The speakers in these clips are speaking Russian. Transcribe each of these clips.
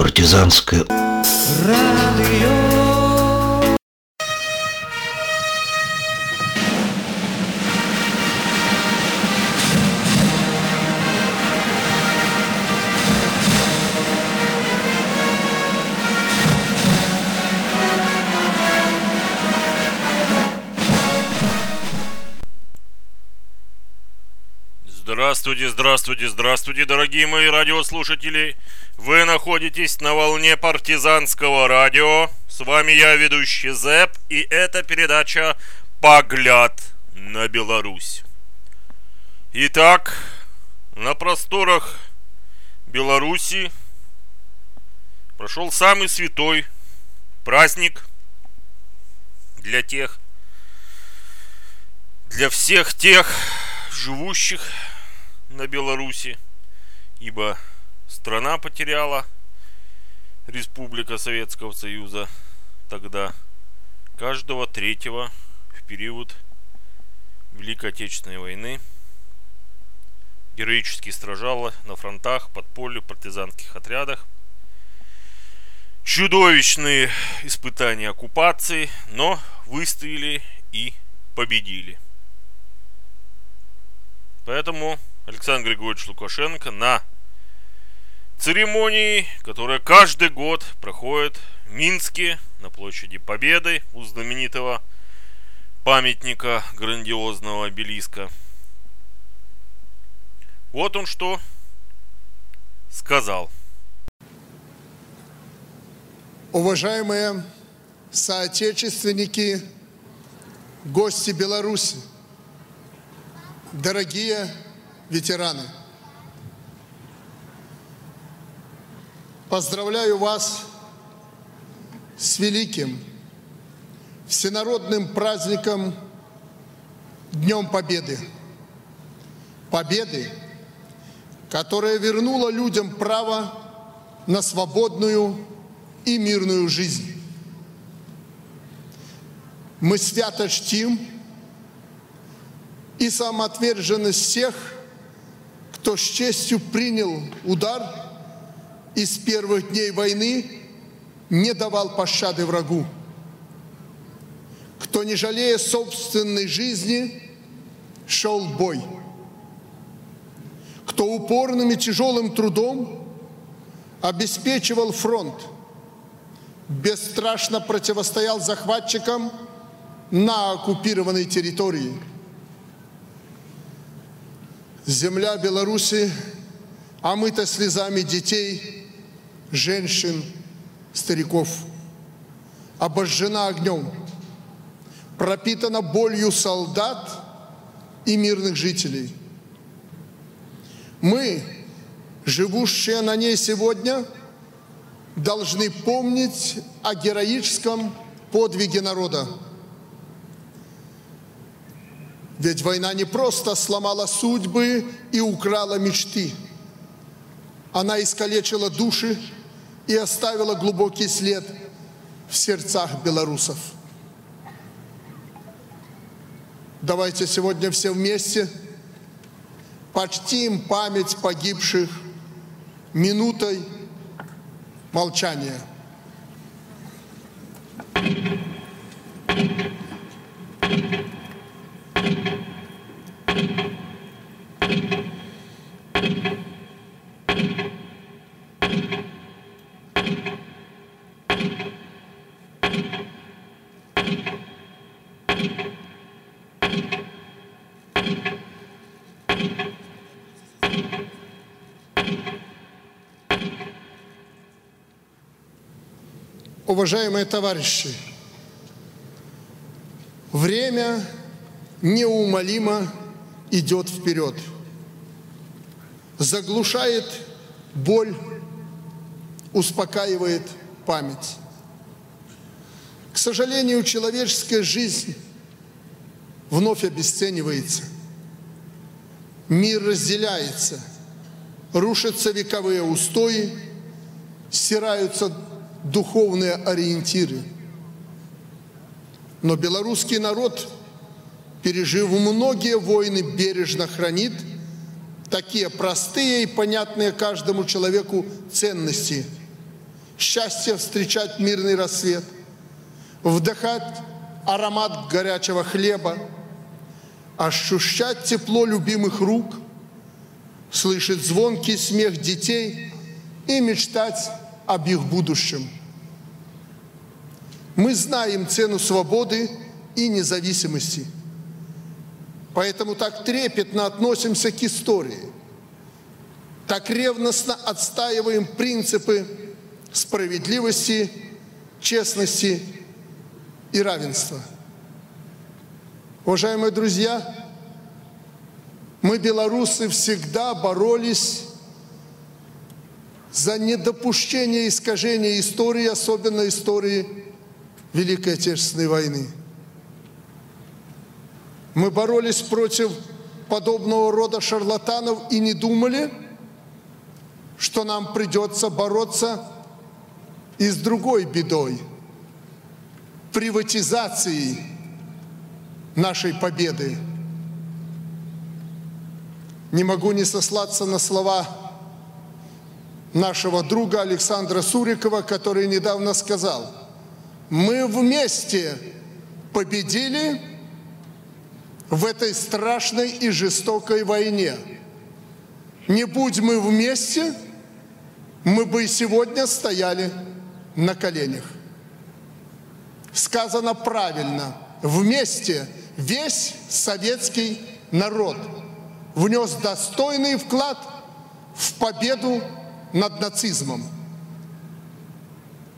партизанское радио. Здравствуйте, здравствуйте, здравствуйте, дорогие мои радиослушатели. Вы находитесь на волне партизанского радио. С вами я, ведущий Зэп, и это передача «Погляд на Беларусь». Итак, на просторах Беларуси прошел самый святой праздник для тех, для всех тех живущих на Беларуси, ибо страна потеряла Республика Советского Союза тогда каждого третьего в период Великой Отечественной войны героически сражала на фронтах, под полю, партизанских отрядах. Чудовищные испытания оккупации, но выстояли и победили. Поэтому Александр Григорьевич Лукашенко на церемонии, которая каждый год проходит в Минске на площади Победы у знаменитого памятника грандиозного обелиска. Вот он что сказал. Уважаемые соотечественники, гости Беларуси, дорогие ветераны. Поздравляю вас с великим всенародным праздником Днем Победы. Победы, которая вернула людям право на свободную и мирную жизнь. Мы свято чтим и самоотверженность всех – кто с честью принял удар и с первых дней войны не давал пощады врагу, кто, не жалея собственной жизни, шел в бой, кто упорным и тяжелым трудом обеспечивал фронт, бесстрашно противостоял захватчикам на оккупированной территории – Земля Беларуси омыта слезами детей, женщин, стариков, обожжена огнем, пропитана болью солдат и мирных жителей. Мы, живущие на ней сегодня, должны помнить о героическом подвиге народа – ведь война не просто сломала судьбы и украла мечты. Она искалечила души и оставила глубокий след в сердцах белорусов. Давайте сегодня все вместе почтим память погибших минутой молчания. Уважаемые товарищи, время неумолимо идет вперед, заглушает боль, успокаивает память. К сожалению, человеческая жизнь вновь обесценивается. Мир разделяется, рушатся вековые устои, стираются духовные ориентиры. Но белорусский народ, пережив многие войны, бережно хранит такие простые и понятные каждому человеку ценности, счастье встречать мирный рассвет, вдыхать аромат горячего хлеба, ощущать тепло любимых рук, слышать звонкий смех детей и мечтать об их будущем. Мы знаем цену свободы и независимости. Поэтому так трепетно относимся к истории, так ревностно отстаиваем принципы справедливости, честности и равенства. Уважаемые друзья, мы, белорусы, всегда боролись за недопущение искажения истории, особенно истории Великой Отечественной войны. Мы боролись против подобного рода шарлатанов и не думали, что нам придется бороться и с другой бедой – приватизацией нашей победы. Не могу не сослаться на слова нашего друга Александра Сурикова, который недавно сказал, мы вместе победили в этой страшной и жестокой войне. Не будь мы вместе, мы бы и сегодня стояли на коленях. Сказано правильно, вместе весь советский народ внес достойный вклад в победу над нацизмом.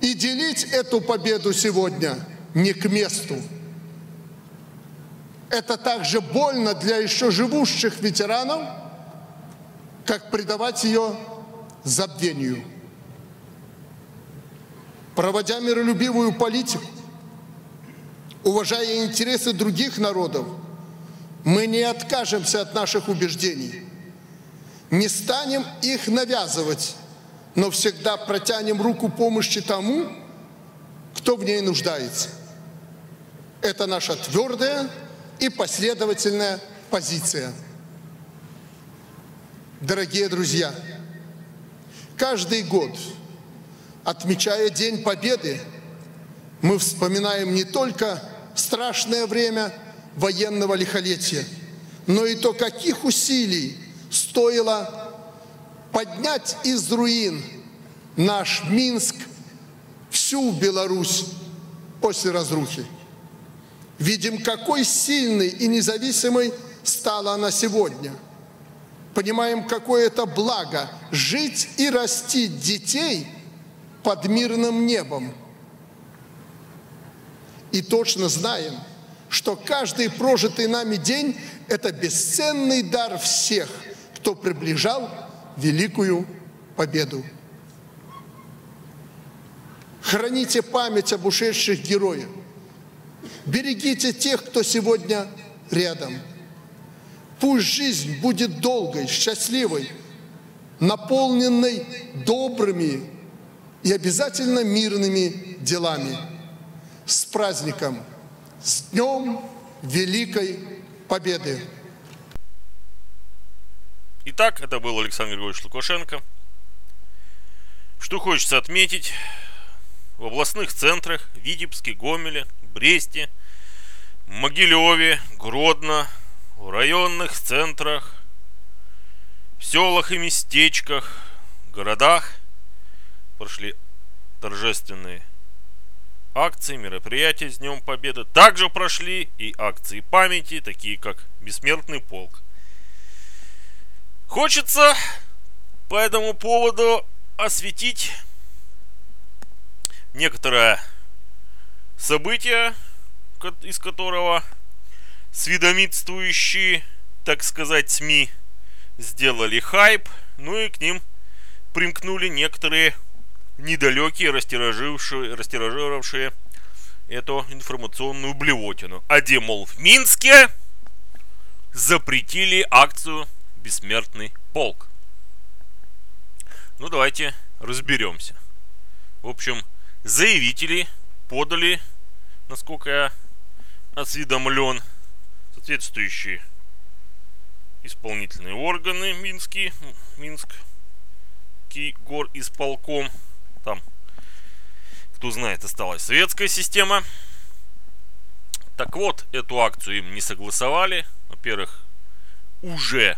И делить эту победу сегодня не к месту. Это также больно для еще живущих ветеранов, как предавать ее забвению. Проводя миролюбивую политику, уважая интересы других народов, мы не откажемся от наших убеждений, не станем их навязывать, но всегда протянем руку помощи тому, кто в ней нуждается. Это наша твердая и последовательная позиция. Дорогие друзья, каждый год, отмечая День Победы, мы вспоминаем не только страшное время военного лихолетия, но и то, каких усилий стоило поднять из руин наш Минск, всю Беларусь после разрухи. Видим, какой сильной и независимой стала она сегодня. Понимаем, какое это благо жить и растить детей под мирным небом – и точно знаем, что каждый прожитый нами день – это бесценный дар всех, кто приближал великую победу. Храните память об ушедших героях. Берегите тех, кто сегодня рядом. Пусть жизнь будет долгой, счастливой, наполненной добрыми и обязательно мирными делами – с праздником, с Днем Великой Победы! Итак, это был Александр Григорьевич Лукашенко. Что хочется отметить, в областных центрах Витебске, Гомеле, Бресте, Могилеве, Гродно, в районных центрах, в селах и местечках, городах прошли торжественные акции, мероприятия с Днем Победы. Также прошли и акции памяти, такие как Бессмертный полк. Хочется по этому поводу осветить некоторое событие, из которого свидомитствующие, так сказать, СМИ сделали хайп, ну и к ним примкнули некоторые недалекие, растиражившие, растиражировавшие эту информационную блевотину. А где, мол, в Минске запретили акцию «Бессмертный полк». Ну, давайте разберемся. В общем, заявители подали, насколько я осведомлен, соответствующие исполнительные органы Минский, Минск, гор исполком там кто знает, осталась советская система. Так вот, эту акцию им не согласовали. Во-первых, уже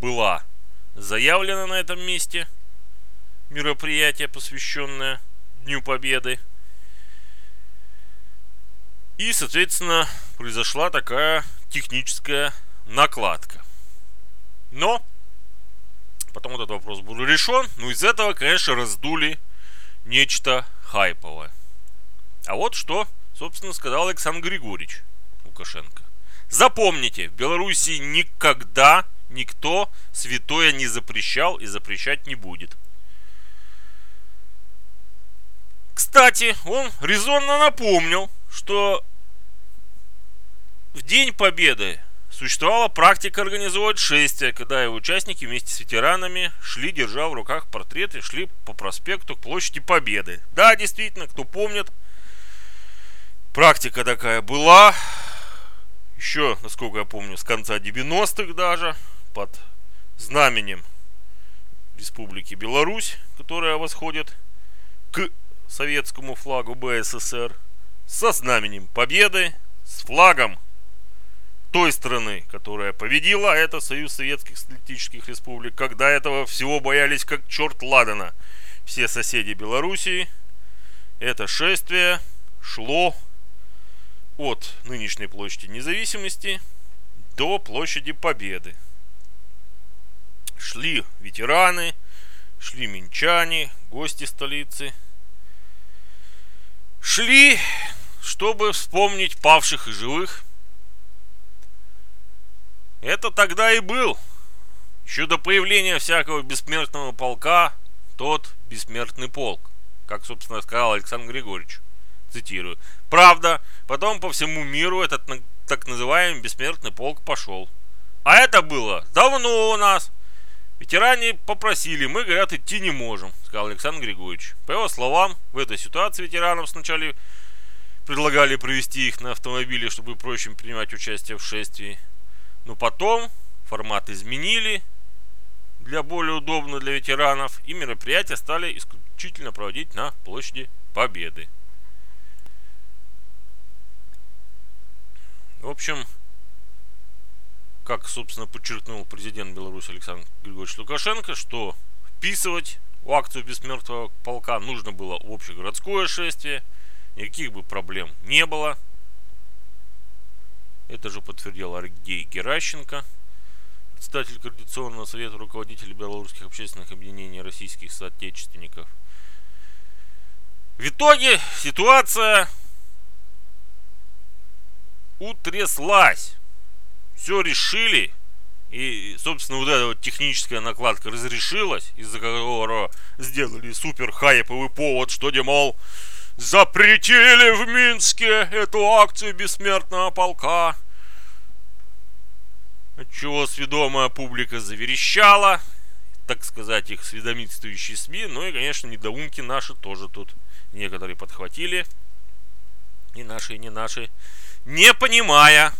была заявлена на этом месте мероприятие, посвященное Дню Победы. И, соответственно, произошла такая техническая накладка. Но потом этот вопрос был решен. Ну, из этого, конечно, раздули нечто хайповое. А вот что, собственно, сказал Александр Григорьевич Лукашенко. Запомните, в Беларуси никогда никто святое не запрещал и запрещать не будет. Кстати, он резонно напомнил, что в День Победы существовала практика организовать шествия, когда его участники вместе с ветеранами шли, держа в руках портреты, шли по проспекту к площади Победы. Да, действительно, кто помнит, практика такая была. Еще, насколько я помню, с конца 90-х даже, под знаменем Республики Беларусь, которая восходит к советскому флагу БССР, со знаменем Победы, с флагом той страны, которая победила, а это Союз Советских Социалистических Республик, когда этого всего боялись как черт ладана. Все соседи Белоруссии. Это шествие шло от нынешней площади независимости до площади Победы. Шли ветераны, шли минчане, гости столицы. Шли, чтобы вспомнить павших и живых – это тогда и был. Еще до появления всякого бессмертного полка, тот бессмертный полк. Как, собственно, сказал Александр Григорьевич. Цитирую. Правда, потом по всему миру этот так называемый бессмертный полк пошел. А это было давно у нас. Ветеране попросили, мы, говорят, идти не можем, сказал Александр Григорьевич. По его словам, в этой ситуации ветеранов сначала предлагали привести их на автомобиле, чтобы проще принимать участие в шествии. Но потом формат изменили для более удобного для ветеранов, и мероприятия стали исключительно проводить на площади Победы. В общем, как, собственно, подчеркнул президент Беларуси Александр Григорьевич Лукашенко, что вписывать в акцию бессмертного полка нужно было общегородское шествие, никаких бы проблем не было – это же подтвердил Аргей Геращенко, председатель Координационного совета руководителей белорусских общественных объединений российских соотечественников. В итоге ситуация утряслась. Все решили. И, собственно, вот эта вот техническая накладка разрешилась, из-за которого сделали супер хайповый повод, что, демол, запретили в Минске эту акцию бессмертного полка. Отчего сведомая публика заверещала, так сказать, их сведомительствующие СМИ, ну и, конечно, недоумки наши тоже тут некоторые подхватили, и наши, и не наши, не понимая,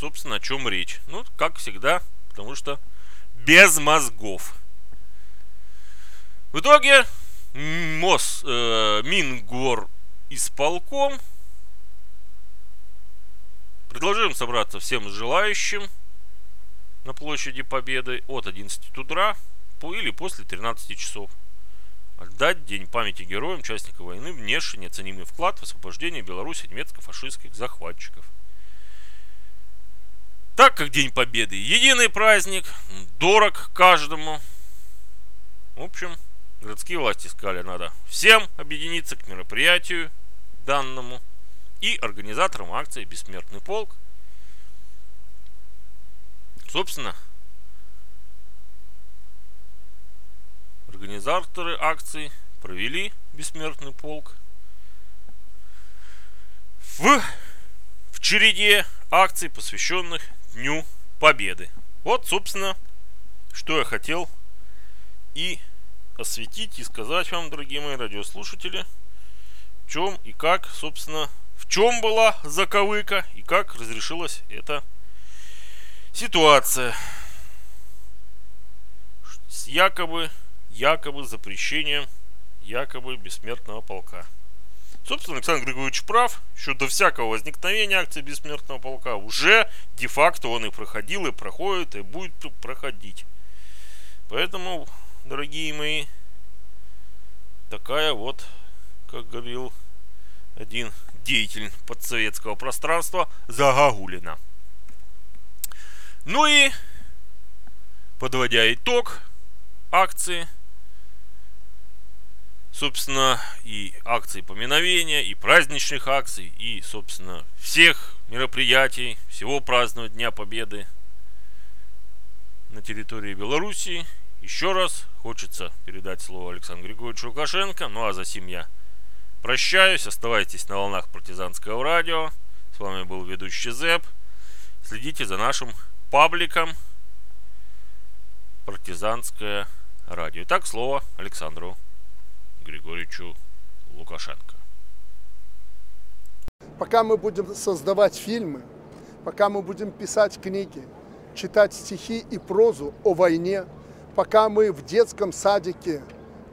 собственно, о чем речь. Ну, как всегда, потому что без мозгов. В итоге МОС, э, Мингор исполком предложим собраться всем желающим на площади Победы от 11 утра или после 13 часов. Отдать День памяти героям, участникам войны, внесший неоценимый вклад в освобождение Беларуси от немецко-фашистских захватчиков. Так как День Победы единый праздник, дорог каждому. В общем, городские власти сказали, надо всем объединиться к мероприятию данному и организаторам акции «Бессмертный полк». Собственно, организаторы акции провели «Бессмертный полк» в, в череде акций, посвященных Дню Победы. Вот, собственно, что я хотел и осветить и сказать вам, дорогие мои радиослушатели, в чем и как, собственно, в чем была заковыка и как разрешилась эта ситуация с якобы, якобы запрещением якобы бессмертного полка. Собственно, Александр Григорьевич прав, что до всякого возникновения акции Бессмертного полка уже де-факто он и проходил, и проходит, и будет проходить. Поэтому, дорогие мои, такая вот, как говорил один деятель подсоветского пространства, загогулина. Ну и, подводя итог акции – собственно, и акций поминовения, и праздничных акций, и, собственно, всех мероприятий, всего празднования Дня Победы на территории Белоруссии. Еще раз хочется передать слово Александру Григорьевичу Лукашенко. Ну а за сим я прощаюсь. Оставайтесь на волнах партизанского радио. С вами был ведущий ЗЭП. Следите за нашим пабликом партизанское радио. Итак, слово Александру Григорьевичу Лукашенко. Пока мы будем создавать фильмы, пока мы будем писать книги, читать стихи и прозу о войне, пока мы в детском садике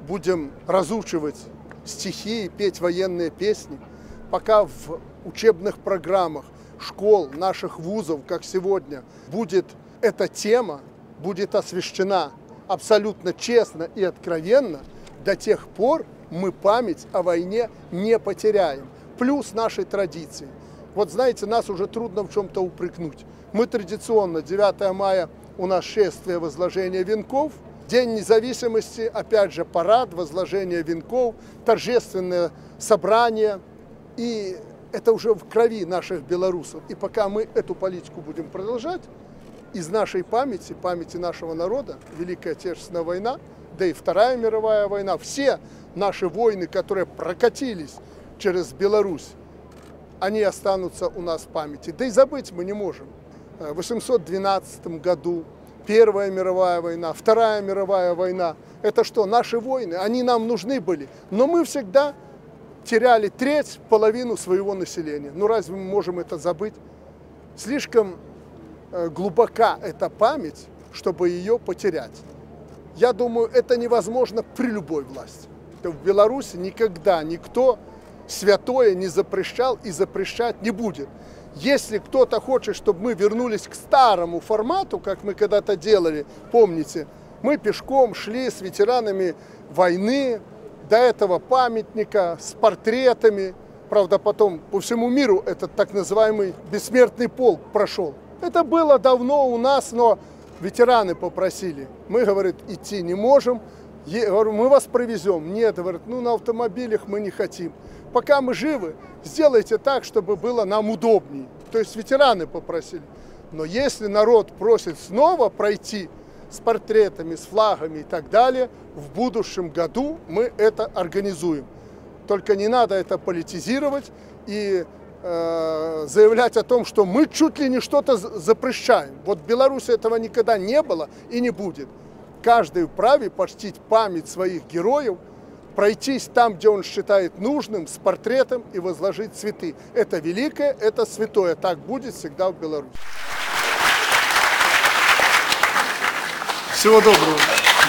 будем разучивать стихи и петь военные песни, пока в учебных программах школ, наших вузов, как сегодня, будет эта тема, будет освещена абсолютно честно и откровенно – до тех пор мы память о войне не потеряем. Плюс нашей традиции. Вот знаете, нас уже трудно в чем-то упрекнуть. Мы традиционно 9 мая у нас шествие возложения венков, День независимости, опять же, парад, возложение венков, торжественное собрание. И это уже в крови наших белорусов. И пока мы эту политику будем продолжать, из нашей памяти, памяти нашего народа, Великая Отечественная война – да и Вторая мировая война, все наши войны, которые прокатились через Беларусь, они останутся у нас в памяти. Да и забыть мы не можем. В 812 году Первая мировая война, Вторая мировая война. Это что, наши войны? Они нам нужны были. Но мы всегда теряли треть, половину своего населения. Ну разве мы можем это забыть? Слишком э, глубока эта память, чтобы ее потерять. Я думаю, это невозможно при любой власти. В Беларуси никогда никто святое не запрещал и запрещать не будет. Если кто-то хочет, чтобы мы вернулись к старому формату, как мы когда-то делали, помните, мы пешком шли с ветеранами войны, до этого памятника, с портретами. Правда, потом по всему миру этот так называемый бессмертный полк прошел. Это было давно у нас, но ветераны попросили. Мы, говорит, идти не можем. Я говорю, мы вас провезем. Нет, говорит, ну на автомобилях мы не хотим. Пока мы живы, сделайте так, чтобы было нам удобнее. То есть ветераны попросили. Но если народ просит снова пройти с портретами, с флагами и так далее, в будущем году мы это организуем. Только не надо это политизировать и Э, заявлять о том, что мы чуть ли не что-то запрещаем. Вот в Беларуси этого никогда не было и не будет. Каждый вправе почтить память своих героев, пройтись там, где он считает нужным, с портретом и возложить цветы. Это великое, это святое. Так будет всегда в Беларуси. Всего доброго.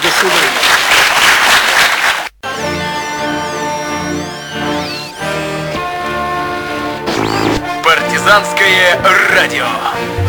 До свидания. Партизанское радио.